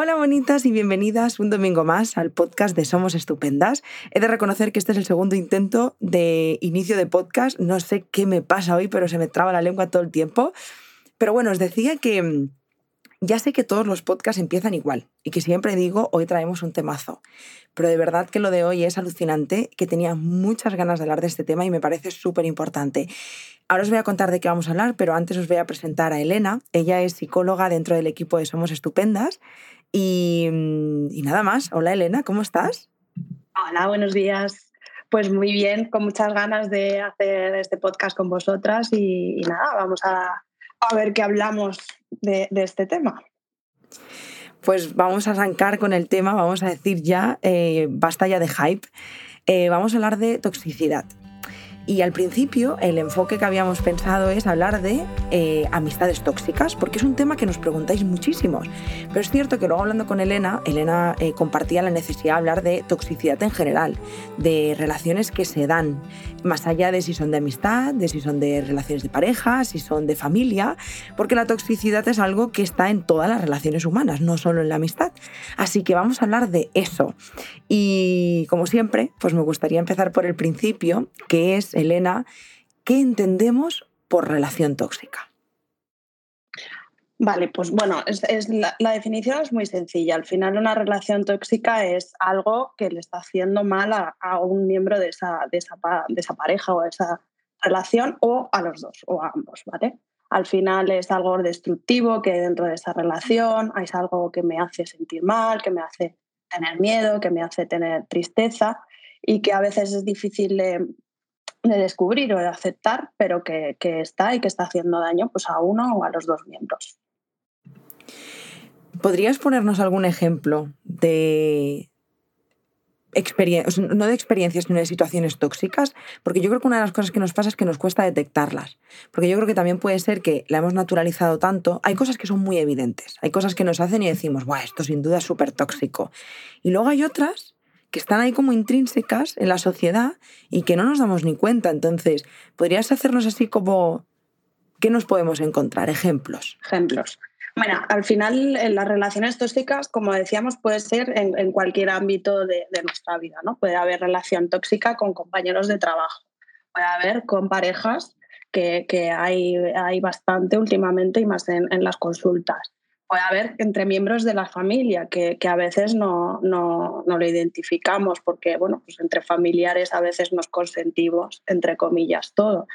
Hola bonitas y bienvenidas un domingo más al podcast de Somos Estupendas. He de reconocer que este es el segundo intento de inicio de podcast. No sé qué me pasa hoy, pero se me traba la lengua todo el tiempo. Pero bueno, os decía que mm, ya sé que todos los podcasts empiezan igual y que siempre digo hoy traemos un temazo. Pero de verdad que lo de hoy es alucinante, que tenía muchas ganas de hablar de este tema y me parece súper importante. Ahora os voy a contar de qué vamos a hablar, pero antes os voy a presentar a Elena. Ella es psicóloga dentro del equipo de Somos Estupendas Mm, y, nada más. Hola Elena, ¿cómo estás? Hola, buenos días. Pues muy bien, con muchas ganas de hacer este podcast con vosotras y, nada, vamos a, ver qué hablamos de, este tema. Pues vamos a arrancar con el tema, vamos a decir ya, eh, basta ya de hype. Eh, vamos a hablar de toxicidad. Y al principio el enfoque que habíamos pensado es hablar de eh, amistades tóxicas, porque es un tema que nos preguntáis muchísimos. Pero es cierto que luego hablando con Elena, Elena eh, compartía la necesidad de hablar de toxicidad en general, de relaciones que se dan, más allá de si son de amistad, de si son de relaciones de pareja, si son de familia, porque la toxicidad es algo que está en todas las relaciones humanas, no solo en la amistad. Así que vamos a hablar de eso. Y como siempre, pues me gustaría empezar por el principio, que es Elena, ¿qué entendemos por relación tóxica? Vale, pues bueno, la, definición es muy sencilla. Al final una relación tóxica es algo que le está haciendo mal a, un miembro de esa, de, esa, de esa, pareja o de esa relación o a los dos o a ambos, ¿vale? Al final es algo destructivo que dentro de esa relación es algo que me hace sentir mal, que me hace tener miedo, que me hace tener tristeza y que a veces es difícil de, de descubrir o de aceptar, pero que, está y que está haciendo daño pues, a uno o a los dos miembros. ¿Podrías ponernos algún ejemplo de experiencias, no de experiencias, sino de situaciones tóxicas? Porque yo creo que una de las cosas que nos pasa es que nos cuesta detectarlas. Porque yo creo que también puede ser que la hemos naturalizado tanto. Hay cosas que son muy evidentes, hay cosas que nos hacen y decimos, Buah, esto sin duda es súper tóxico. Y luego hay otras que están ahí como intrínsecas en la sociedad y que no nos damos ni cuenta. Entonces, ¿podrías hacernos así como qué nos podemos encontrar? Ejemplos. Ejemplos. Bueno, al final en las relaciones tóxicas, como decíamos, puede ser en, cualquier ámbito de, nuestra vida, ¿no? Puede haber relación tóxica con compañeros de trabajo, puede haber con parejas, que, hay, hay, bastante últimamente y más en las consultas puede haber entre miembros de la familia, que, a veces no, no, lo identificamos, porque bueno, pues entre familiares a veces nos consentimos, entre comillas, todo.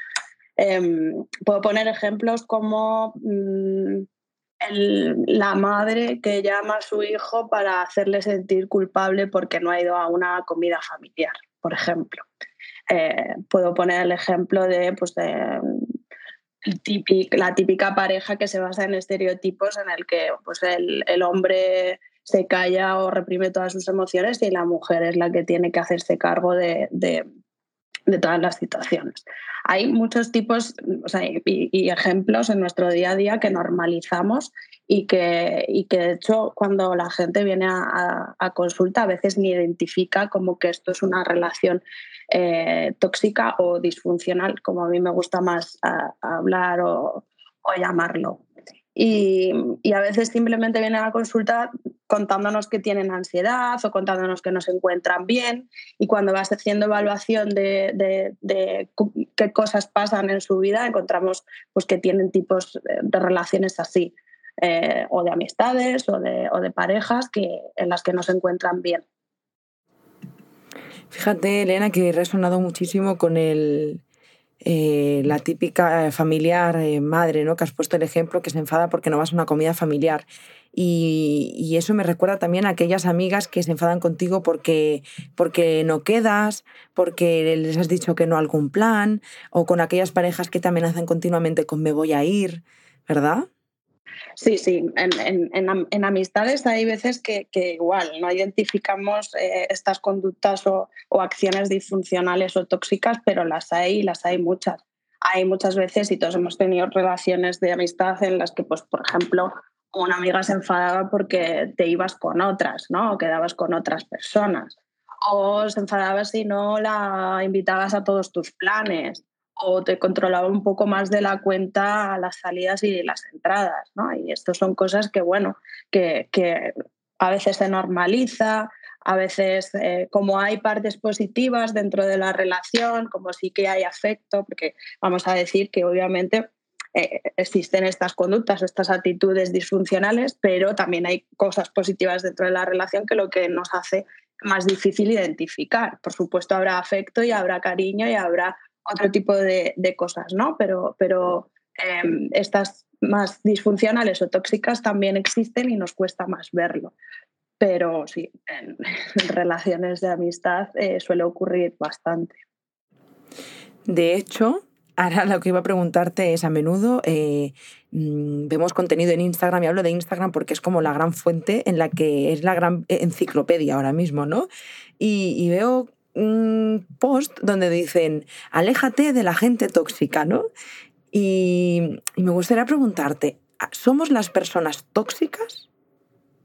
Em, puedo poner ejemplos como mm, la madre que llama a su hijo para hacerle sentir culpable porque no ha ido a una comida familiar, por ejemplo. Eh, puedo poner el ejemplo de, pues de la típica pareja que se basa en estereotipos en el que pues el, hombre se calla o reprime todas sus emociones y la mujer es la que tiene que hacerse cargo de, todas las situaciones. Hay muchos tipos y, ejemplos en nuestro día a día que normalizamos y que, y que de hecho cuando la gente viene a, consulta a veces ni identifica como que esto es una relación eh, tóxica o disfuncional, como a mí me gusta más hablar o, llamarlo. Y, a veces simplemente vienen a consulta contándonos que tienen ansiedad o contándonos que no se encuentran bien y cuando vas haciendo evaluación de, qué cosas pasan en su vida encontramos pues, que tienen tipos de relaciones así eh, o de amistades o de, o de parejas que, en las que no se encuentran bien. Fíjate, Elena, que he resonado muchísimo con el, eh, la típica familiar eh, madre, ¿no? Que has puesto el ejemplo que se enfada porque no vas a una comida familiar. Y, eso me recuerda también a aquellas amigas que se enfadan contigo porque, porque no quedas, porque les has dicho que no a algún plan, o con aquellas parejas que te amenazan continuamente con me voy a ir, ¿verdad? Sí, sí, en, amistades hay veces que, igual no identificamos eh, estas conductas o, acciones disfuncionales o tóxicas, pero las hay y las hay muchas. Hay muchas veces y todos hemos tenido relaciones de amistad en las que, pues, por ejemplo, una amiga se enfadaba porque te ibas con otras, ¿no? O quedabas con otras personas. O se enfadaba si no la invitabas a todos tus planes o te controlaba un poco más de la cuenta las salidas y las entradas, ¿no? Y esto son cosas que, bueno, que, a veces se normaliza, a veces eh, como hay partes positivas dentro de la relación, como sí que hay afecto, porque vamos a decir que obviamente eh, existen estas conductas, estas actitudes disfuncionales, pero también hay cosas positivas dentro de la relación que lo que nos hace más difícil identificar. Por supuesto habrá afecto y habrá cariño y habrá otro tipo de, cosas, ¿no? Pero, pero em, estas más disfuncionales o tóxicas también existen y nos cuesta más verlo pero sí, en, relaciones de amistad eh, suele ocurrir bastante. De hecho, ahora lo que iba a preguntarte es a menudo eh, mm, vemos contenido en Instagram y hablo de Instagram porque es como la gran fuente en la que es la gran enciclopedia ahora mismo, ¿no? Y, veo un post donde dicen, aléjate de la gente tóxica, ¿no? y me gustaría preguntarte, ¿somos las personas tóxicas?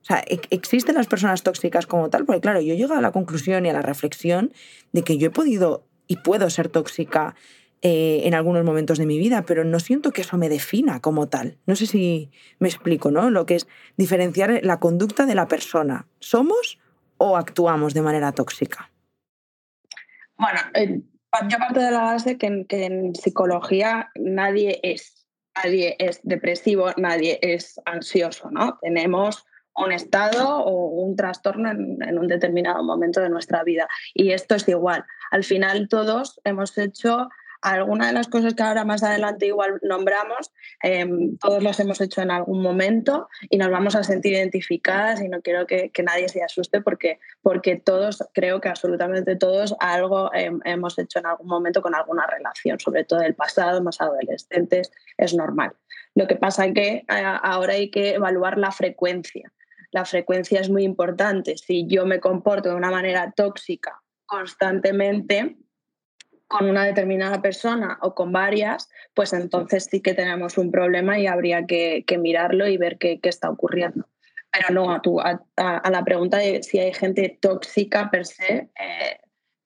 sea, existen las personas tóxicas como tal, porque claro, yo llego a la conclusión y a la reflexión de que yo he podido y puedo ser tóxica eh, en algunos momentos de mi vida, pero no siento que eso me defina como tal. No sé si me explico, ¿no? Lo que es diferenciar la conducta de la persona. ¿Somos o actuamos de manera tóxica? Bueno, yo parto de la base que en psicología nadie es. Nadie es depresivo, nadie es ansioso, ¿no? Tenemos un estado o un trastorno en, un determinado momento de nuestra vida. Y esto es igual. Al final todos hemos hecho alguna de las cosas que ahora más adelante igual nombramos, em, todos las hemos hecho en algún momento y nos vamos a sentir identificadas y no quiero que, nadie se asuste porque, porque todos, creo que absolutamente todos, algo hemos hecho en algún momento con alguna relación, sobre todo del pasado, más adolescentes, es normal. Lo que pasa es que ahora hay que evaluar la frecuencia la frecuencia es muy importante. Si yo me comporto de una manera tóxica constantemente con una determinada persona o con varias, pues entonces sí que tenemos un problema y habría que, mirarlo y ver qué, está ocurriendo. Pero no, a, a, la pregunta de si hay gente tóxica per se, eh,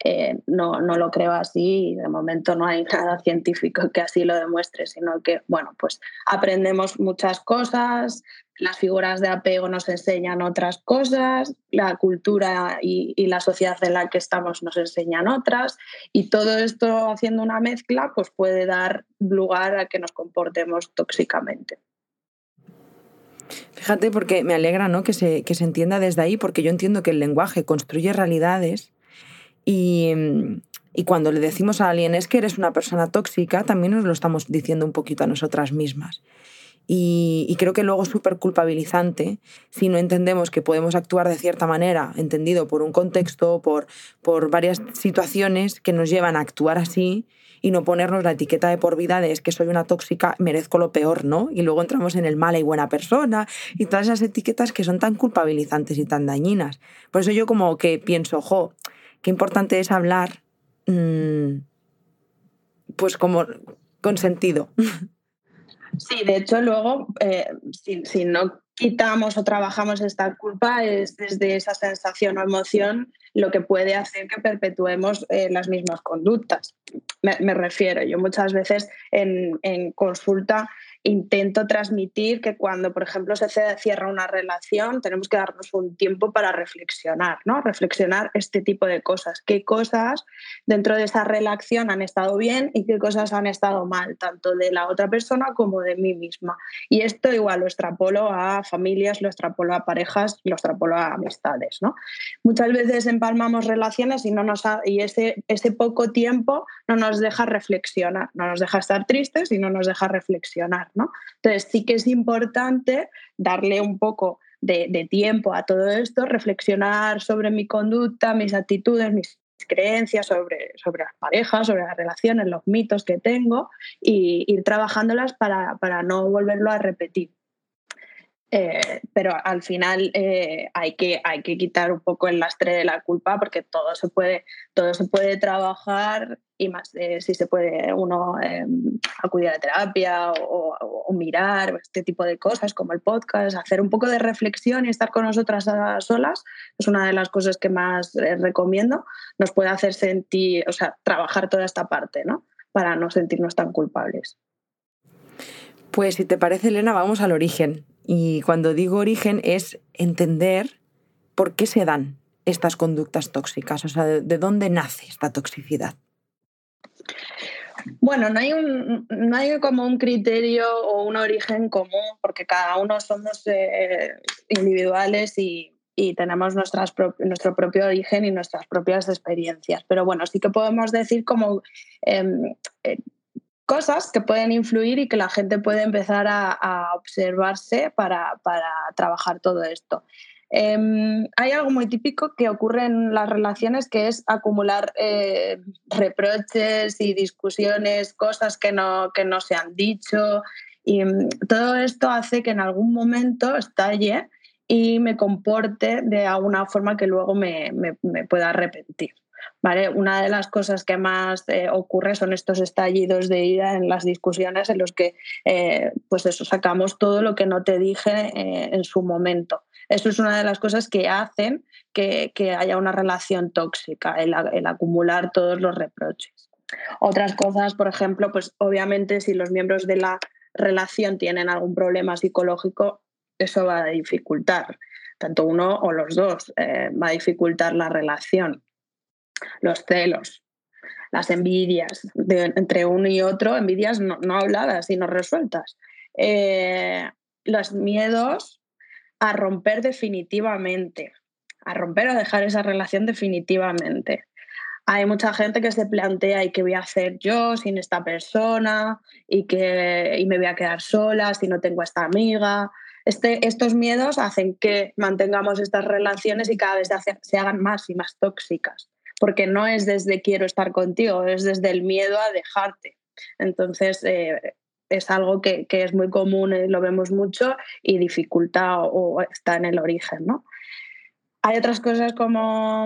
eh, no, no lo creo así y de momento no hay nada científico que así lo demuestre, sino que, bueno, pues aprendemos muchas cosas, las figuras de apego nos enseñan otras cosas, la cultura y, la sociedad en la que estamos nos enseñan otras, y todo esto haciendo una mezcla, pues puede dar lugar a que nos comportemos tóxicamente. Fíjate, porque me alegra ¿no? que, se, que se entienda desde ahí, porque yo entiendo que el lenguaje construye realidades Mm, y, cuando le decimos a alguien es que eres una persona tóxica, también nos lo estamos diciendo un poquito a nosotras mismas. Y, creo que luego es súper culpabilizante si no entendemos que podemos actuar de cierta manera, entendido por un contexto, por, por varias situaciones que nos llevan a actuar así y no ponernos la etiqueta de por vida de es que soy una tóxica, merezco lo peor, ¿no? Y luego entramos en el mala y buena persona y todas esas etiquetas que son tan culpabilizantes y tan dañinas. Por eso yo como que pienso, jo, qué importante es hablar mm, pues como con sentido. Sí, de hecho luego, eh, si, no quitamos o trabajamos esta culpa, es desde esa sensación o emoción lo que puede hacer que perpetuemos eh, las mismas conductas. Me, refiero, yo muchas veces en, en consulta intento transmitir que cuando, por ejemplo, se cierra una relación, tenemos que darnos un tiempo para reflexionar, ¿no? Reflexionar este tipo de cosas. ¿Qué cosas dentro de esa relación han estado bien y qué cosas han estado mal, tanto de la otra persona como de mí misma? Y esto igual lo extrapolo a familias, lo extrapolo a parejas, lo extrapolo a amistades, ¿no? Muchas veces empalmamos relaciones y, no nos y ese, ese poco tiempo no nos deja reflexionar, no nos deja estar tristes y no nos deja reflexionar. Entonces sí que es importante darle un poco de, tiempo a todo esto, reflexionar sobre mi conducta, mis actitudes, mis creencias sobre, sobre las parejas, sobre las relaciones, los mitos que tengo y ir trabajándolas para, para no volverlo a repetir. Eh, pero al final eh, hay, que, hay que quitar un poco el lastre de la culpa porque todo se puede, todo se puede trabajar y más si se puede uno em, acudir a terapia o, mirar este tipo de cosas como el podcast, hacer un poco de reflexión y estar con nosotras solas es una de las cosas que más eh, recomiendo. Nos puede hacer sentir, o sea, trabajar toda esta parte, ¿no? Para no sentirnos tan culpables. Pues si te parece, Elena, vamos al origen. Y cuando digo origen es entender por qué se dan estas conductas tóxicas? O sea, ¿de, dónde nace esta toxicidad? Bueno, no hay, un, no hay como un criterio o un origen común, porque cada uno somos eh, individuales y, tenemos nuestras nuestro propio origen y nuestras propias experiencias. Pero bueno, sí que podemos decir como em, eh, cosas que pueden influir y que la gente puede empezar a, observarse para, para, trabajar todo esto. Em, hay algo muy típico que ocurre en las relaciones que es acumular eh, reproches y discusiones, cosas que no, que no se han dicho. Y mm, todo esto hace que en algún momento estalle y me comporte de alguna forma que luego me, me pueda arrepentir. Una de las cosas que más eh, ocurre son estos estallidos de ira en las discusiones en los que eh, pues eso, sacamos todo lo que no te dije eh, en su momento. Eso es una de las cosas que hacen que, haya una relación tóxica, el, acumular todos los reproches. Otras cosas, por ejemplo, pues obviamente si los miembros de la relación tienen algún problema psicológico, eso va a dificultar, tanto uno o los dos, va a dificultar la relación los celos, las envidias entre uno y otro, envidias no, habladas, sino resueltas. Eh, los miedos a romper definitivamente, a romper o dejar esa relación definitivamente. Hay mucha gente que se plantea y qué voy a hacer yo sin esta persona y que y me voy a quedar sola si no tengo esta amiga. Este, estos miedos hacen que mantengamos estas relaciones y cada vez se hagan más y más tóxicas porque no es desde quiero estar contigo, es desde el miedo a dejarte. Entonces, eh, es algo que, es muy común, y lo vemos mucho y dificulta o, está en el origen, ¿no? Hay otras cosas como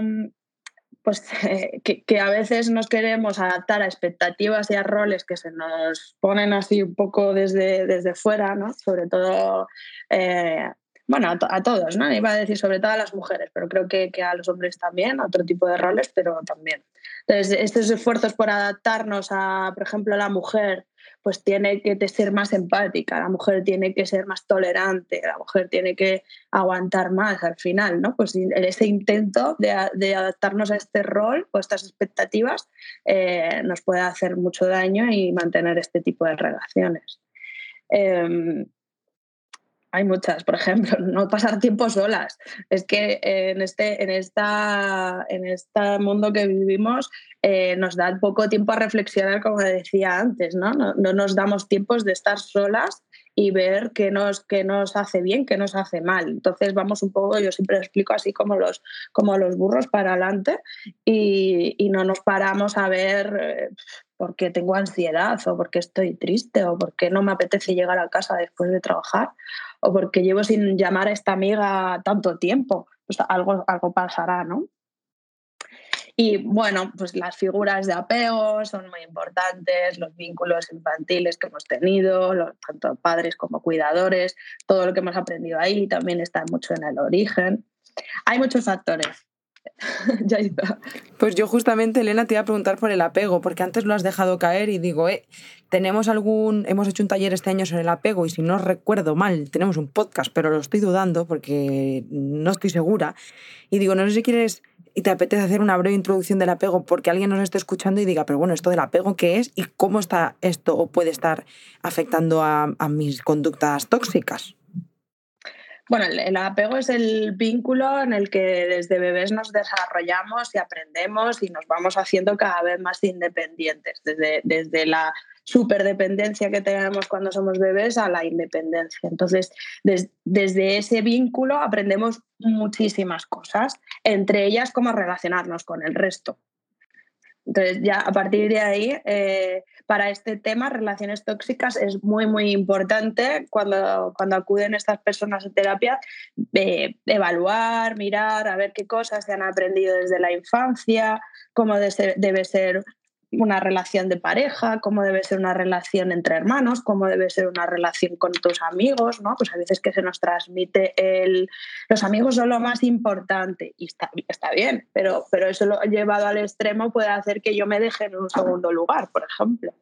pues, que, a veces nos queremos adaptar a expectativas y a roles que se nos ponen así un poco desde, desde fuera, ¿no? sobre todo eh, bueno, a, todos, ¿no? Iba a decir sobre todo a las mujeres, pero creo que, a los hombres también, a otro tipo de roles, pero también. Entonces, estos esfuerzos por adaptarnos a, por ejemplo, a la mujer, pues tiene que ser más empática, la mujer tiene que ser más tolerante, la mujer tiene que aguantar más al final, ¿no? Pues ese intento de, adaptarnos a este rol o estas expectativas eh, nos puede hacer mucho daño y mantener este tipo de relaciones. Em, hay muchas, por ejemplo, no pasar tiempo solas. Es que en este, en esta, en este mundo que vivimos eh, nos da poco tiempo a reflexionar, como decía antes, ¿no? ¿no? nos damos tiempos de estar solas y ver qué nos, qué nos hace bien, qué nos hace mal. Entonces vamos un poco, yo siempre explico así como los, como los burros para adelante y, y no nos paramos a ver eh, por qué tengo ansiedad o por qué estoy triste o por qué no me apetece llegar a casa después de trabajar o porque llevo sin llamar a esta amiga tanto tiempo. Pues algo, algo pasará, ¿no? Y bueno, pues las figuras de apego son muy importantes, los vínculos infantiles que hemos tenido, tanto padres como cuidadores, todo lo que hemos aprendido ahí también está mucho en el origen. Hay muchos factores. ya está. Pues yo justamente, Elena, te iba a preguntar por el apego, porque antes lo has dejado caer y digo, eh, tenemos algún, hemos hecho un taller este año sobre el apego y si no recuerdo mal, tenemos un podcast, pero lo estoy dudando porque no estoy segura. Y digo, no sé si quieres y te apetece hacer una breve introducción del apego porque alguien nos esté escuchando y diga, pero bueno, esto del apego, ¿qué es? ¿Y cómo está esto o puede estar afectando a, mis conductas tóxicas? Bueno, el, apego es el vínculo en el que desde bebés nos desarrollamos y aprendemos y nos vamos haciendo cada vez más independientes, desde, desde la superdependencia que tenemos cuando somos bebés a la independencia. Entonces, desde ese vínculo aprendemos muchísimas cosas, entre ellas cómo relacionarnos con el resto. Entonces, ya a partir de ahí, eh, para este tema, relaciones tóxicas, es muy, muy importante cuando, cuando acuden estas personas a terapia, evaluar, mirar, a ver qué cosas se han aprendido desde la infancia, cómo debe ser una relación de pareja, cómo debe ser una relación entre hermanos, cómo debe ser una relación con tus amigos, ¿no? Pues a veces que se nos transmite el... Los amigos son lo más importante y está, está bien, pero, pero eso lo llevado al extremo puede hacer que yo me deje en un segundo lugar, por ejemplo.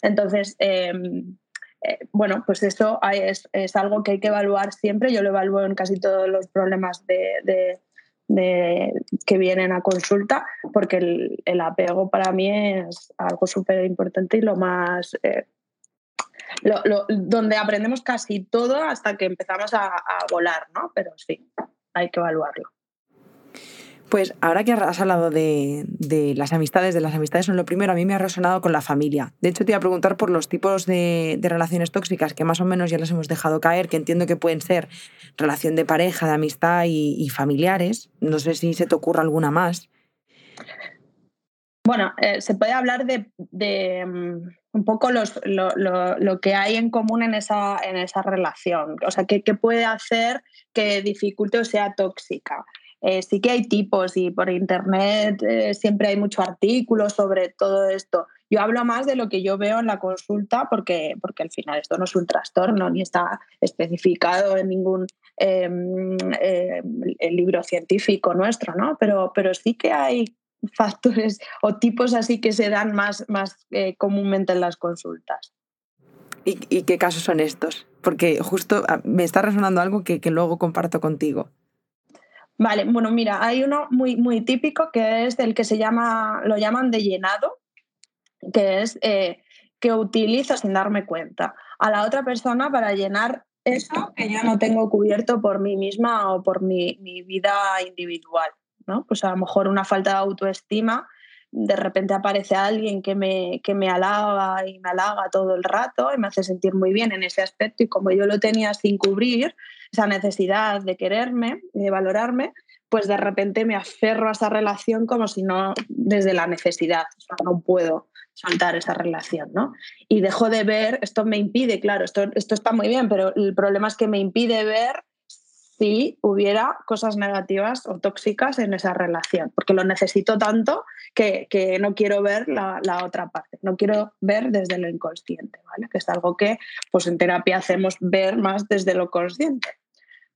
Entonces, em, eh, bueno, pues eso es, es, algo que hay que evaluar siempre. Yo lo evalúo en casi todos los problemas de que vienen a consulta, porque el, apego para mí es algo súper importante y lo más... Eh, donde aprendemos casi todo hasta que empezamos a volar, ¿no? Pero sí, hay que evaluarlo. Pues ahora que has hablado de, las amistades, de las amistades son lo primero, a mí me ha resonado con la familia. De hecho, te iba a preguntar por los tipos de, relaciones tóxicas que más o menos ya las hemos dejado caer, que entiendo que pueden ser relación de pareja, de amistad y, familiares. No sé si se te ocurre alguna más. Bueno, eh, se puede hablar de, mm, un poco lo, que hay en común en esa, en esa relación. O sea, ¿qué, qué puede hacer que dificulte o sea tóxica? Eh, sí que hay tipos y por internet eh, siempre hay muchos artículos sobre todo esto. Yo hablo más de lo que yo veo en la consulta porque, porque al final esto no es un trastorno ni está especificado en ningún em, em, libro científico nuestro, ¿no? Pero, pero sí que hay factores o tipos así que se dan más, más eh, comúnmente en las consultas. ¿Y, ¿Y, qué casos son estos? Porque justo ah, me está resonando algo que, que luego comparto contigo. Vale, bueno, mira, hay uno muy, muy típico que es el que se llama, lo llaman de llenado, que es eh, que utilizo sin darme cuenta a la otra persona para llenar eso que yo no tengo cubierto por mí misma o por mi, mi vida individual. ¿no? Pues a lo mejor una falta de autoestima, de repente aparece alguien que me, que me halaga y me halaga todo el rato y me hace sentir muy bien en ese aspecto y como yo lo tenía sin cubrir, esa necesidad de quererme y de valorarme, pues de repente me aferro a esa relación como si no desde la necesidad, no puedo soltar esa relación, ¿no? Y dejo de ver, esto me impide, claro, esto, esto está muy bien, pero el problema es que me impide ver si hubiera cosas negativas o tóxicas en esa relación, porque lo necesito tanto que, no quiero ver la, otra parte, no quiero ver desde lo inconsciente, ¿vale? que es algo que pues, en terapia hacemos ver más desde lo consciente.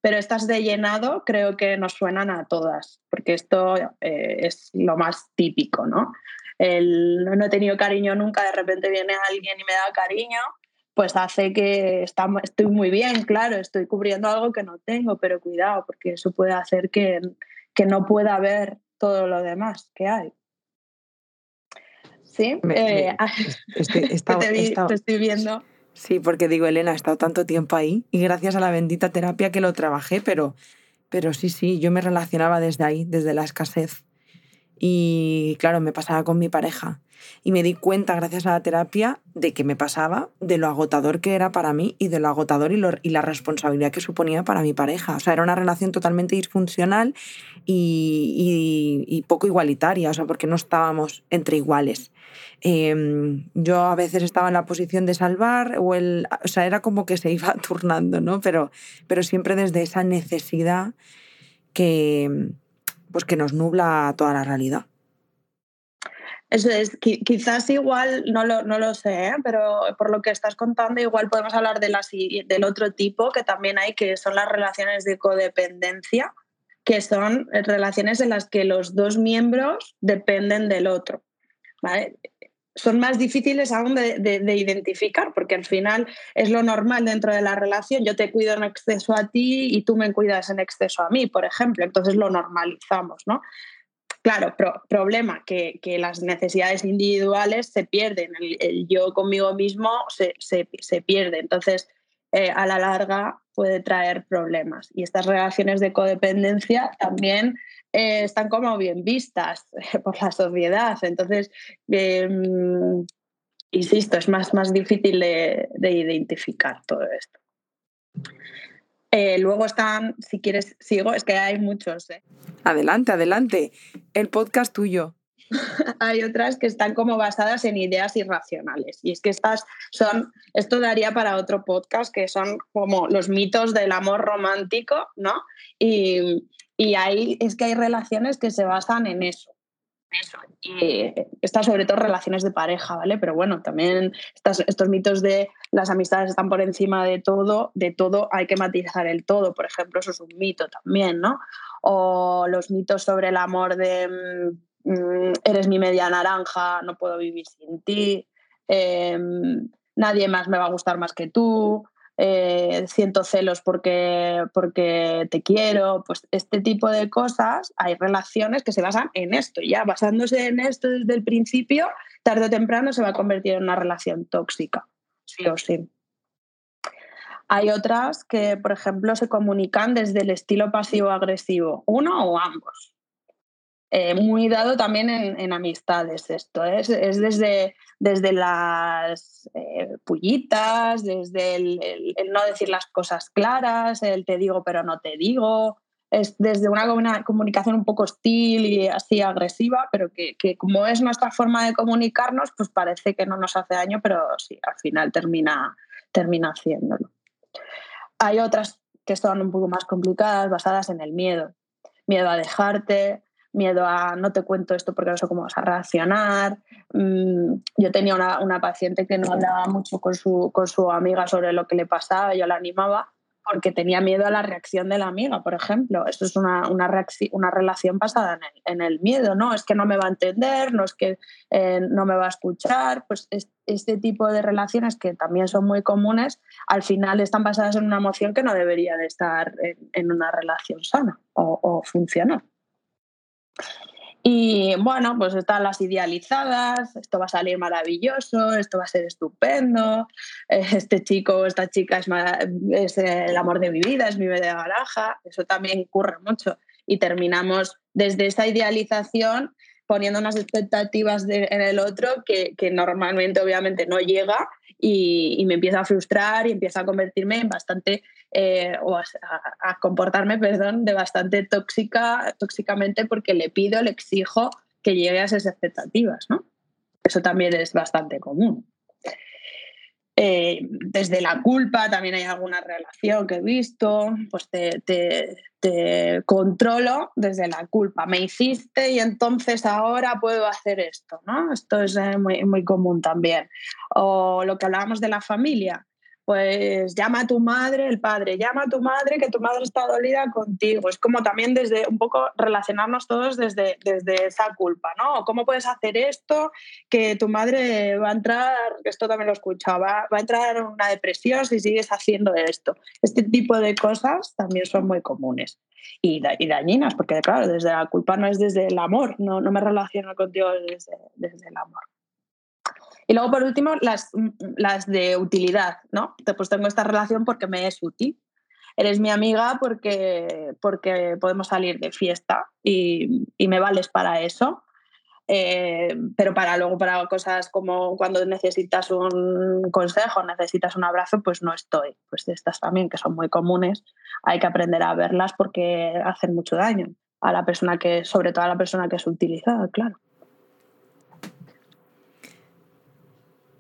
Pero estas de llenado creo que nos suenan a todas, porque esto eh, es lo más típico, ¿no? El no he tenido cariño nunca, de repente viene alguien y me da cariño, pues hace que estoy muy bien, claro, estoy cubriendo algo que no tengo, pero cuidado, porque eso puede hacer que, que no pueda ver todo lo demás que hay. Sí, eh, te, estoy viendo. Sí, porque digo, Elena, he estado tanto tiempo ahí y gracias a la bendita terapia que lo trabajé, pero, pero sí, sí, yo me relacionaba desde ahí, desde la escasez. Y claro, me pasaba con mi pareja. Y me di cuenta, gracias a la terapia, de que me pasaba, de lo agotador que era para mí y de lo agotador y, la responsabilidad que suponía para mi pareja. O sea, era una relación totalmente disfuncional y, y, poco igualitaria, o sea, porque no estábamos entre iguales. Em, yo a veces estaba en la posición de salvar, o, el, o sea, era como que se iba turnando, ¿no? Pero, pero siempre desde esa necesidad que pues que nos nubla toda la realidad. Eso es, quizás igual, no lo, no lo sé, ¿eh? pero por lo que estás contando, igual podemos hablar de del otro tipo que también hay, que son las relaciones de codependencia, que son relaciones en las que los dos miembros dependen del otro. ¿vale? Son más difíciles aún de, identificar, porque al final es lo normal dentro de la relación. Yo te cuido en exceso a ti y tú me cuidas en exceso a mí, por ejemplo. Entonces lo normalizamos, ¿no? Claro, problema, que, las necesidades individuales se pierden, el, yo conmigo mismo se, se, pierde. Entonces, eh, a la larga puede traer problemas. Y estas relaciones de codependencia también eh, están como bien vistas por la sociedad. Entonces, em, insisto, es más, más difícil de, identificar todo esto. Eh, luego están, si quieres, sigo, es que hay muchos. ¿eh? Adelante, adelante. El podcast tuyo. hay otras que están como basadas en ideas irracionales. Y es que estas son, esto daría para otro podcast, que son como los mitos del amor romántico, ¿no? Y, y es que hay relaciones que se basan en eso. Eso. Y estas sobre todo relaciones de pareja, ¿vale? Pero bueno, también estos mitos de las amistades están por encima de todo, de todo hay que matizar el todo, por ejemplo, eso es un mito también, ¿no? O los mitos sobre el amor de mm, eres mi media naranja, no puedo vivir sin ti, em, nadie más me va a gustar más que tú, eh, siento celos porque, porque te quiero, pues este tipo de cosas, hay relaciones que se basan en esto, ya basándose en esto desde el principio, tarde o temprano se va a convertir en una relación tóxica, sí o sí. Hay otras que, por ejemplo, se comunican desde el estilo pasivo-agresivo, uno o ambos. Eh, muy dado también en, amistades esto, ¿eh? es, es desde, desde las eh, pullitas, desde el, no decir las cosas claras, el te digo pero no te digo, es desde una comunicación un poco hostil y así agresiva, pero que, que, como es nuestra forma de comunicarnos, pues parece que no nos hace daño, pero sí, al final termina, termina haciéndolo. Hay otras que son un poco más complicadas, basadas en el miedo. Miedo a dejarte, miedo a no te cuento esto porque no sé cómo vas a reaccionar. Mm, yo tenía una, paciente que no hablaba mucho con su, con su amiga sobre lo que le pasaba, yo la animaba porque tenía miedo a la reacción de la amiga, por ejemplo. Esto es una, una, una relación basada en el, miedo, ¿no? Es que no me va a entender, no es que eh, no me va a escuchar. Pues este tipo de relaciones que también son muy comunes, al final están basadas en una emoción que no debería de estar en, una relación sana o, o funcionar. Y bueno, pues están las idealizadas, esto va a salir maravilloso, esto va a ser estupendo, este chico o esta chica es, es, el amor de mi vida, es mi de baraja, eso también ocurre mucho. Y terminamos desde esa idealización poniendo unas expectativas en el otro que, que, normalmente obviamente no llega y, me empieza a frustrar y empieza a convertirme en bastante eh, o a, comportarme, perdón, de bastante tóxica, tóxicamente porque le pido, le exijo que llegue a esas expectativas, ¿no? Eso también es bastante común. Eh, desde la culpa también hay alguna relación que he visto, pues te, te, controlo desde la culpa. Me hiciste y entonces ahora puedo hacer esto, ¿no? Esto es eh, muy, muy común también. O lo que hablábamos de la familia, pues llama a tu madre, el padre, llama a tu madre que tu madre está dolida contigo. Es como también desde un poco relacionarnos todos desde, desde esa culpa, ¿no? ¿Cómo puedes hacer esto? Que tu madre va a entrar, esto también lo he escuchado, va, a entrar en una depresión si sigues haciendo esto. Este tipo de cosas también son muy comunes y, dañinas, porque claro, desde la culpa no es desde el amor, no, no me relaciono contigo desde, desde el amor. Y luego, por último, las, las de utilidad, ¿no? Pues tengo esta relación porque me es útil. Eres mi amiga porque, porque podemos salir de fiesta y, y me vales para eso. Eh, pero para luego para cosas como cuando necesitas un consejo, necesitas un abrazo, pues no estoy. Pues estas también, que son muy comunes, hay que aprender a verlas porque hacen mucho daño a la persona que, sobre todo a la persona que es utilizada, claro.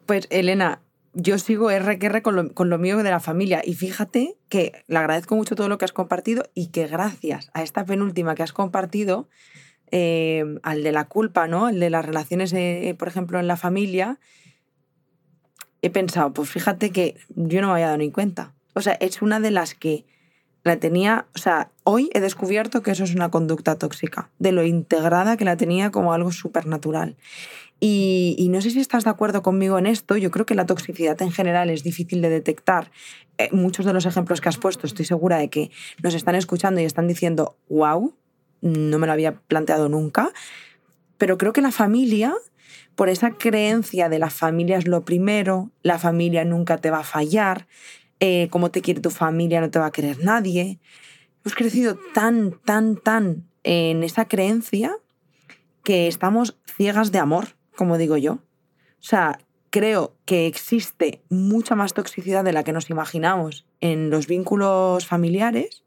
Pues Elena, yo sigo R con lo, con lo mío de la familia y fíjate que le agradezco mucho todo lo que has compartido y que gracias a esta penúltima que has compartido, eh, al de la culpa, ¿no? El de las relaciones, eh, por ejemplo, en la familia, he pensado, pues fíjate que yo no me había dado ni cuenta. O sea, es una de las que la tenía, o sea, hoy he descubierto que eso es una conducta tóxica, de lo integrada que la tenía como algo supernatural. Y, no sé si estás de acuerdo conmigo en esto. Yo creo que la toxicidad en general es difícil de detectar. Eh, muchos de los ejemplos que has puesto, estoy segura de que nos están escuchando y están diciendo, wow, no me lo había planteado nunca. Pero creo que la familia, por esa creencia de la familia es lo primero, la familia nunca te va a fallar, eh, como te quiere tu familia no te va a querer nadie. Hemos crecido tan, tan, tan en esa creencia que estamos ciegas de amor como digo yo. O sea, creo que existe mucha más toxicidad de la que nos imaginamos en los vínculos familiares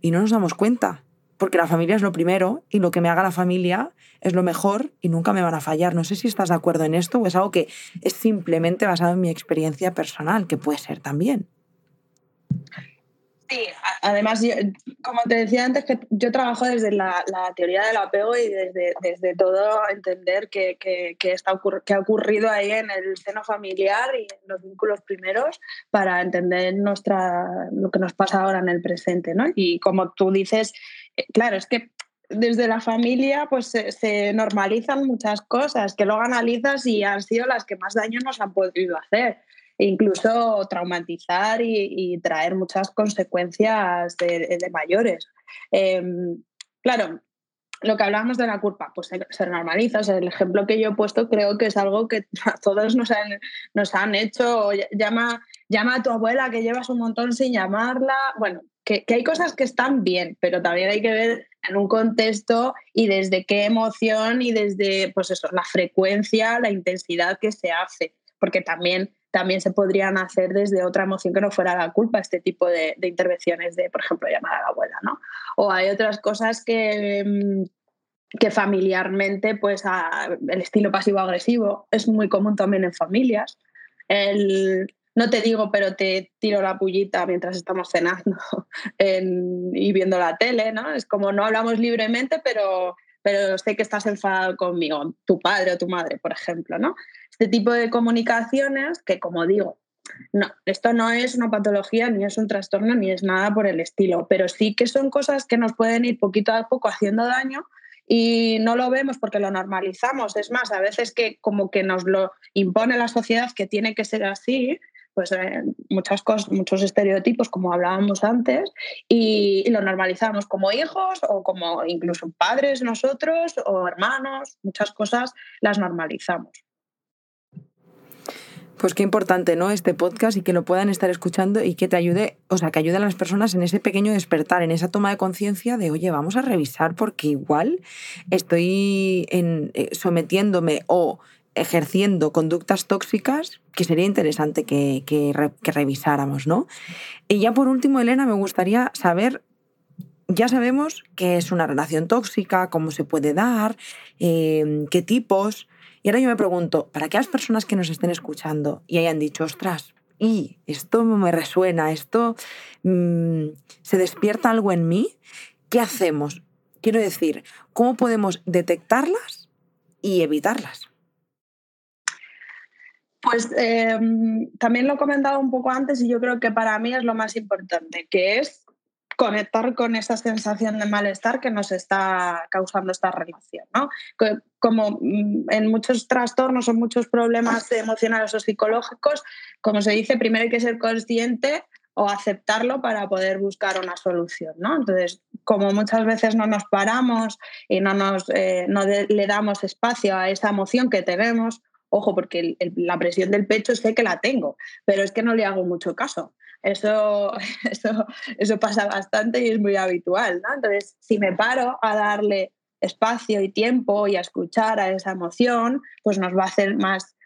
y no nos damos cuenta, porque la familia es lo primero y lo que me haga la familia es lo mejor y nunca me van a fallar. No sé si estás de acuerdo en esto o es algo que es simplemente basado en mi experiencia personal, que puede ser también. Sí, además, como te decía antes, que yo trabajo desde la, teoría del apego y desde, desde todo entender qué que, que, está que ha ocurrido ahí en el seno familiar y en los vínculos primeros para entender nuestra, lo que nos pasa ahora en el presente. ¿no? Y como tú dices, eh, claro, es que desde la familia pues se, normalizan muchas cosas que luego analizas y han sido las que más daño nos han podido hacer. Incluso traumatizar y, traer muchas consecuencias de, mayores. Em, claro, lo que hablábamos de la culpa, pues se, normaliza. el ejemplo que yo he puesto creo que es algo que todos nos han, hecho. Llama, llama a tu abuela que llevas un montón sin llamarla. Bueno, que, hay cosas que están bien, pero también hay que ver en un contexto y desde qué emoción y desde, pues eso, la frecuencia, la intensidad que se hace. Porque también también se podrían hacer desde otra emoción que no fuera la culpa, este tipo de, intervenciones de, por ejemplo, llamar a la abuela, ¿no? O hay otras cosas que, mm, que familiarmente, pues el estilo pasivo-agresivo es muy común también en familias. El, no te digo, pero te tiro la pullita mientras estamos cenando y viendo la tele, ¿no? Es como no hablamos libremente, pero, pero sé que estás enfadado conmigo, tu padre o tu madre, por ejemplo, ¿no? Este tipo de comunicaciones que, como digo, no, esto no es una patología, ni es un trastorno, ni es nada por el estilo, pero sí que son cosas que nos pueden ir poquito a poco haciendo daño y no lo vemos porque lo normalizamos. Es más, a veces que como que nos lo impone la sociedad que tiene que ser así, pues eh, muchas cosas, muchos estereotipos, como hablábamos antes, y, lo normalizamos como hijos o como incluso padres nosotros o hermanos, muchas cosas las normalizamos. Pues qué importante, ¿no? Este podcast y que lo puedan estar escuchando y que te ayude, o sea, que ayude a las personas en ese pequeño despertar, en esa toma de conciencia de, oye, vamos a revisar porque igual estoy eh, sometiéndome o ejerciendo conductas tóxicas que sería interesante que, revisáramos, ¿no? Y ya por último, Elena, me gustaría saber, ya sabemos qué es una relación tóxica, cómo se puede dar, em, qué tipos. Y ahora yo me pregunto, para aquellas personas que nos estén escuchando y hayan dicho, ostras, y esto me resuena, esto mm, se despierta algo en mí, ¿qué hacemos? Quiero decir, ¿cómo podemos detectarlas y evitarlas? Pues em, también lo he comentado un poco antes y yo creo que para mí es lo más importante, que es conectar con esa sensación de malestar que nos está causando esta relación. ¿no? Como mm, en muchos trastornos o muchos problemas emocionales o psicológicos, como se dice, primero hay que ser consciente o aceptarlo para poder buscar una solución. ¿no? Entonces, como muchas veces no nos paramos y no, nos, eh, no le damos espacio a esa emoción que tenemos, Ojo, porque la presión del pecho sé que la tengo, pero es que no le hago mucho caso. Eso, eso, eso pasa bastante y es muy habitual. ¿no? Entonces, si me paro a darle espacio y tiempo y a escuchar a esa emoción, pues nos va a hacer más,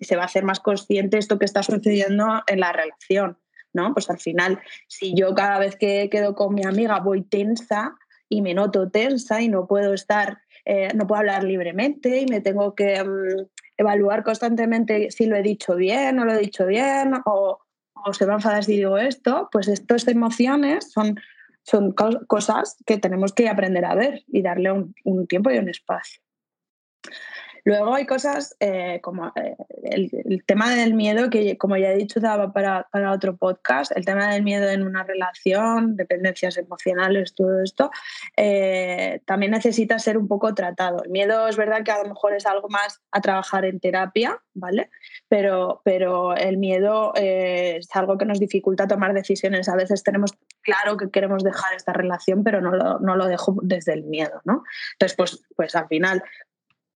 se va a hacer más consciente esto que está sucediendo en la relación. ¿no? Pues al final, si yo cada vez que quedo con mi amiga voy tensa y me noto tensa y no puedo estar, eh, no puedo hablar libremente y me tengo que mm, evaluar constantemente si lo he dicho bien, no lo he dicho bien, o, se va a enfadar si digo esto, pues estas emociones son, son cosas que tenemos que aprender a ver y darle un tiempo y un espacio. Luego hay cosas eh, como eh, el, tema del miedo, que como ya he dicho, daba para, para, otro podcast, el tema del miedo en una relación, dependencias emocionales, todo esto, eh, también necesita ser un poco tratado. El miedo es verdad que a lo mejor es algo más a trabajar en terapia, ¿vale? Pero, pero el miedo es algo que nos dificulta tomar decisiones. A veces tenemos claro que queremos dejar esta relación, pero no lo, no lo dejo desde el miedo, ¿no? Entonces, pues, pues al final,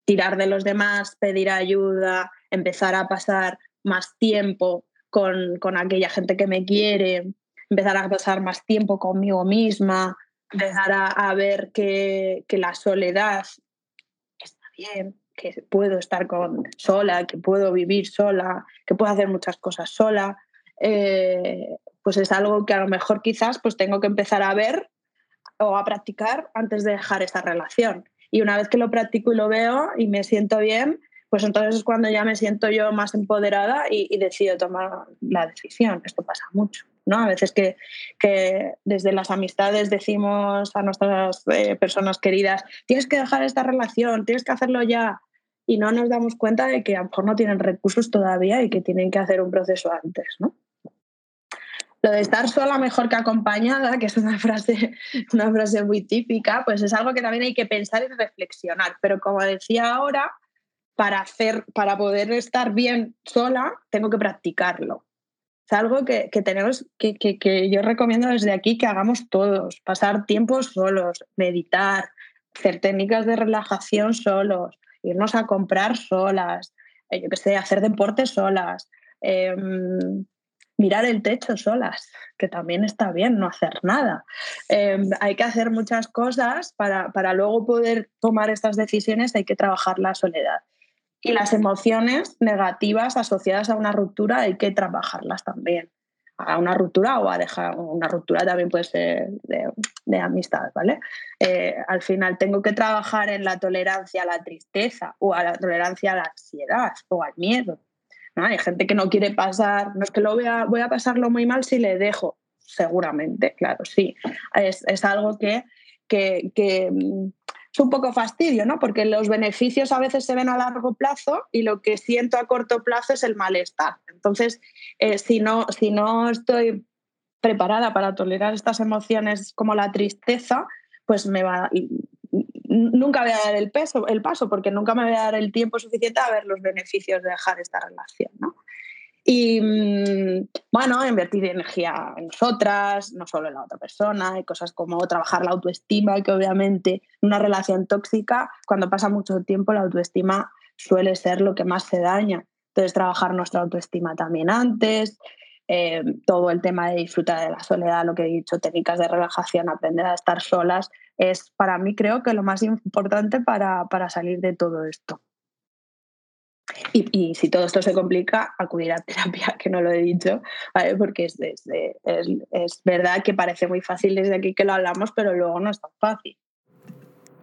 tirar de los demás, pedir ayuda, empezar a pasar más tiempo con, aquella gente que me quiere, empezar a pasar más tiempo conmigo misma, empezar a, ver que, la soledad está bien, que puedo estar con, sola, que puedo vivir sola, que puedo hacer muchas cosas sola, eh, pues es algo que a lo mejor quizás pues tengo que empezar a ver o a practicar antes de dejar esta relación. Y una vez que lo practico y lo veo y me siento bien, pues entonces es cuando ya me siento yo más empoderada y, decido tomar la decisión. Esto pasa mucho, ¿no? A veces que, que desde las amistades decimos a nuestras eh, personas queridas, tienes que dejar esta relación, tienes que hacerlo ya. Y no nos damos cuenta de que a lo mejor no tienen recursos todavía y que tienen que hacer un proceso antes, ¿no? Lo de estar sola mejor que acompañada, que es una frase, una frase muy típica, pues es algo que también hay que pensar y reflexionar. Pero como decía ahora, para, hacer, para poder estar bien sola, tengo que practicarlo. Es algo que, tenemos, que, que, yo recomiendo desde aquí que hagamos todos, pasar tiempo solos, meditar, hacer técnicas de relajación solos, irnos a comprar solas, eh, yo qué sé, hacer deporte solas, em, mirar el techo solas, que también está bien no hacer nada. Em, hay que hacer muchas cosas para, para luego poder tomar estas decisiones, hay que trabajar la soledad. Y las emociones negativas asociadas a una ruptura hay que trabajarlas también. A una ruptura o a dejar una ruptura también puede ser de, amistad, ¿vale? Eh, al final tengo que trabajar en la tolerancia a la tristeza o a la tolerancia a la ansiedad o al miedo. Hay gente que no quiere pasar, no es que lo voy a, voy a pasarlo muy mal si le dejo, seguramente, claro, sí. Es, es algo que, que, que es un poco fastidio, ¿no? Porque los beneficios a veces se ven a largo plazo y lo que siento a corto plazo es el malestar. Entonces, eh, si, no, si no estoy preparada para tolerar estas emociones como la tristeza, pues me va, nunca voy a dar el, peso, el paso porque nunca me voy a dar el tiempo suficiente a ver los beneficios de dejar esta relación. ¿no? Y mm, bueno, invertir energía en nosotras, no solo en la otra persona, hay cosas como trabajar la autoestima, que obviamente en una relación tóxica, cuando pasa mucho tiempo, la autoestima suele ser lo que más se daña. Entonces, trabajar nuestra autoestima también antes, eh, todo el tema de disfrutar de la soledad, lo que he dicho, técnicas de relajación, aprender a estar solas, es para mí creo que lo más importante para, para salir de todo esto. Y, si todo esto se complica, acudir a terapia, que no lo he dicho, porque es, es, es, verdad que parece muy fácil desde aquí que lo hablamos, pero luego no es tan fácil.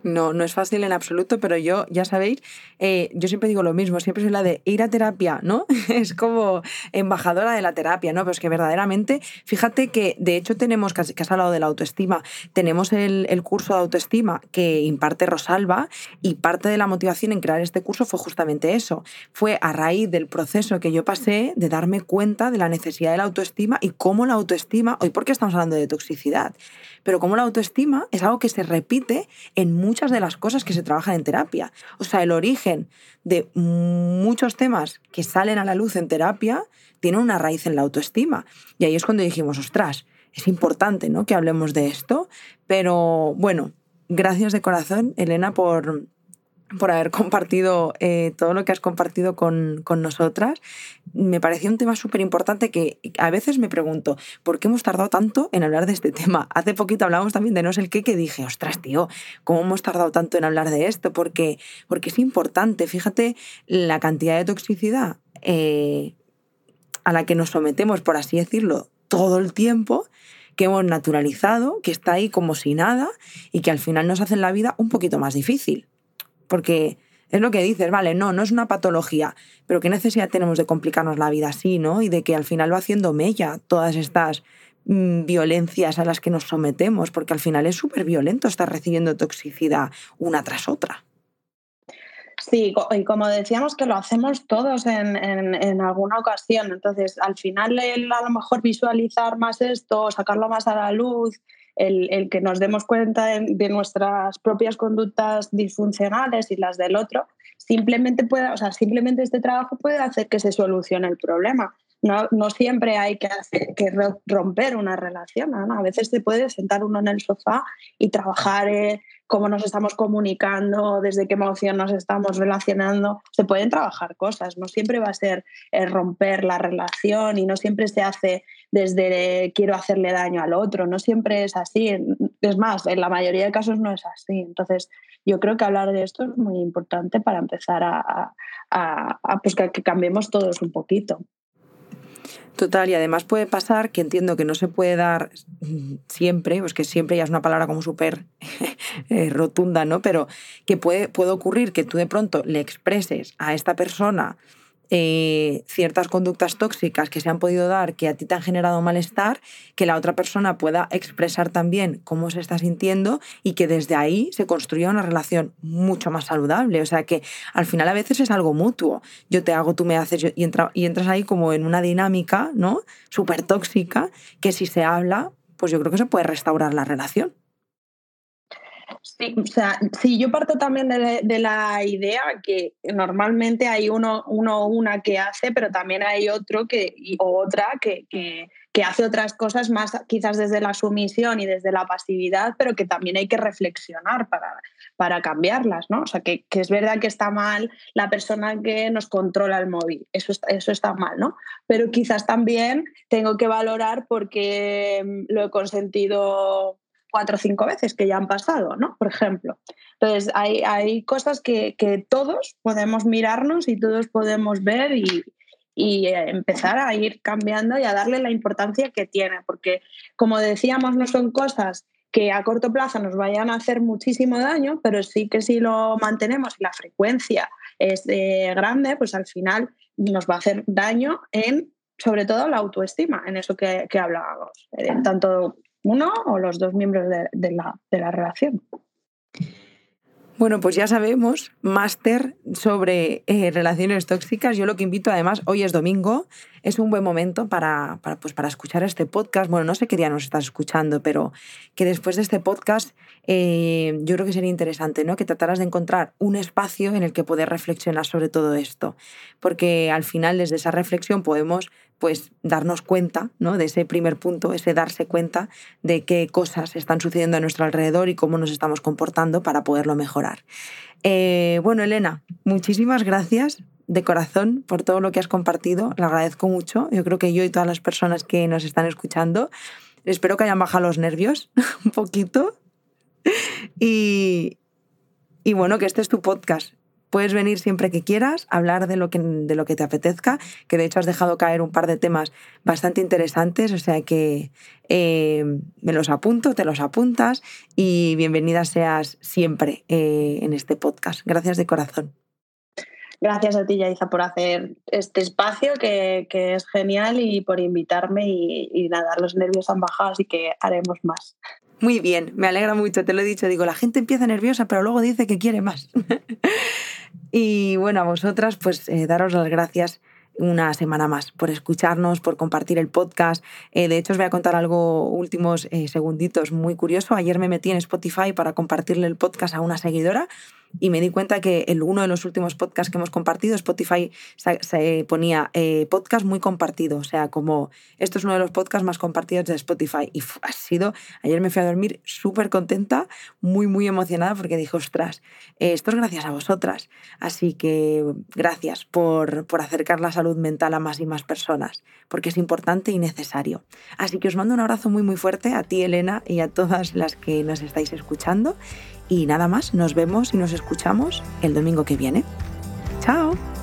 No, no es fácil en absoluto, pero yo, ya sabéis, eh, yo siempre digo lo mismo, siempre soy la de ir a terapia, ¿no? es como embajadora de la terapia, ¿no? Pero es que verdaderamente, fíjate que de hecho tenemos, que has hablado de la autoestima, tenemos el, el curso de autoestima que imparte Rosalba y parte de la motivación en crear este curso fue justamente eso. Fue a raíz del proceso que yo pasé de darme cuenta de la necesidad de la autoestima y cómo la autoestima, hoy porque estamos hablando de toxicidad, pero cómo la autoestima es algo que se repite en muchas de las cosas que se trabajan en terapia. O sea, el origen de muchos temas que salen a la luz en terapia tiene una raíz en la autoestima. Y ahí es cuando dijimos, ostras, es importante ¿no? que hablemos de esto, pero bueno, gracias de corazón, Elena, por, por haber compartido eh, todo lo que has compartido con, nosotras. Me pareció un tema súper importante que a veces me pregunto, ¿por qué hemos tardado tanto en hablar de este tema? Hace poquito hablábamos también de no sé el qué, que dije, ostras, tío, ¿cómo hemos tardado tanto en hablar de esto? Porque, porque es importante. Fíjate la cantidad de toxicidad eh, a la que nos sometemos, por así decirlo, todo el tiempo que hemos naturalizado, que está ahí como si nada y que al final nos hacen la vida un poquito más difícil. Porque es lo que dices, vale, no, no es una patología, pero qué necesidad tenemos de complicarnos la vida así, ¿no? Y de que al final va haciendo mella todas estas mm, violencias a las que nos sometemos, porque al final es súper violento estar recibiendo toxicidad una tras otra. Sí, y como decíamos que lo hacemos todos en, en, alguna ocasión, entonces al final a lo mejor visualizar más esto, sacarlo más a la luz, el, que nos demos cuenta de, nuestras propias conductas disfuncionales y las del otro, simplemente puede, o sea, simplemente este trabajo puede hacer que se solucione el problema. No, no siempre hay que, romper una relación. A veces se puede sentar uno en el sofá y trabajar eh, cómo nos estamos comunicando, desde qué emoción nos estamos relacionando. Se pueden trabajar cosas, no siempre va a ser eh, romper la relación y no siempre se hace desde quiero hacerle daño al otro, no siempre es así. Es más, en la mayoría de casos no es así. Entonces, yo creo que hablar de esto es muy importante para empezar a, a, pues que cambiemos todos un poquito. Total, y además puede pasar que entiendo que no se puede dar siempre, pues que siempre ya es una palabra como súper eh, rotunda, ¿no? Pero que puede, puede ocurrir que tú de pronto le expreses a esta persona eh, ciertas conductas tóxicas que se han podido dar que a ti te han generado malestar, que la otra persona pueda expresar también cómo se está sintiendo y que desde ahí se construya una relación mucho más saludable. O sea que al final a veces es algo mutuo. Yo te hago, tú me haces y, y entras ahí como en una dinámica, ¿no? Súper tóxica, que si se habla, pues yo creo que se puede restaurar la relación. Sí, o sea, sí, yo parto también de, la idea que normalmente hay uno, uno una que hace, pero también hay otro que, o otra que, que, que, hace otras cosas más quizás desde la sumisión y desde la pasividad, pero que también hay que reflexionar para, para cambiarlas, ¿no? O sea, que, que, es verdad que está mal la persona que nos controla el móvil, eso está, eso está mal, ¿no? Pero quizás también tengo que valorar porque mm, lo he consentido cuatro o cinco veces que ya han pasado, ¿no? Por ejemplo. Entonces, hay, hay cosas que, que, todos podemos mirarnos y todos podemos ver y, y eh, empezar a ir cambiando y a darle la importancia que tiene, porque como decíamos, no son cosas que a corto plazo nos vayan a hacer muchísimo daño, pero sí que si lo mantenemos y la frecuencia es eh, grande, pues al final nos va a hacer daño en, sobre todo, la autoestima, en eso que, que hablábamos, eh, tanto uno o los dos miembros de, la, de la relación. Bueno, pues ya sabemos, máster sobre eh, relaciones tóxicas. Yo lo que invito, además, hoy es domingo, es un buen momento para, para, pues para escuchar este podcast. Bueno, no sé qué día nos estás escuchando, pero que después de este podcast eh, yo creo que sería interesante, ¿no? Que trataras de encontrar un espacio en el que poder reflexionar sobre todo esto. Porque al final, desde esa reflexión, podemos pues darnos cuenta ¿no? de ese primer punto, ese darse cuenta de qué cosas están sucediendo a nuestro alrededor y cómo nos estamos comportando para poderlo mejorar. Eh, bueno, Elena, muchísimas gracias de corazón por todo lo que has compartido. Lo agradezco mucho. Yo creo que yo y todas las personas que nos están escuchando, espero que hayan bajado los nervios un poquito. Y, y bueno, que este es tu podcast Puedes venir siempre que quieras, hablar de lo que, de lo que te apetezca, que de hecho has dejado caer un par de temas bastante interesantes, o sea que eh, me los apunto, te los apuntas y bienvenida seas siempre eh, en este podcast. Gracias de corazón. Gracias a ti, Yaiza, por hacer este espacio que, es genial y por invitarme y, y nada, los nervios han bajado, así que haremos más. Muy bien, me alegra mucho, te lo he dicho, digo, la gente empieza nerviosa, pero luego dice que quiere más. Y bueno, a vosotras, pues eh, daros las gracias una semana más por escucharnos, por compartir el podcast. Eh, de hecho, os voy a contar algo últimos eh, segunditos muy curioso. Ayer me metí en Spotify para compartirle el podcast a una seguidora y me di cuenta que en uno de los últimos podcasts que hemos compartido, Spotify se, ponía eh, podcast muy compartido, o sea, como esto es uno de los podcasts más compartidos de Spotify. Y ha sido, ayer me fui a dormir súper contenta, muy, muy emocionada porque dije, ostras, esto es gracias a vosotras. Así que gracias por, por acercar la salud mental a más y más personas, porque es importante y necesario. Así que os mando un abrazo muy, muy fuerte a ti, Elena, y a todas las que nos estáis escuchando. Y nada más, nos vemos y nos escuchamos el domingo que viene. ¡Chao!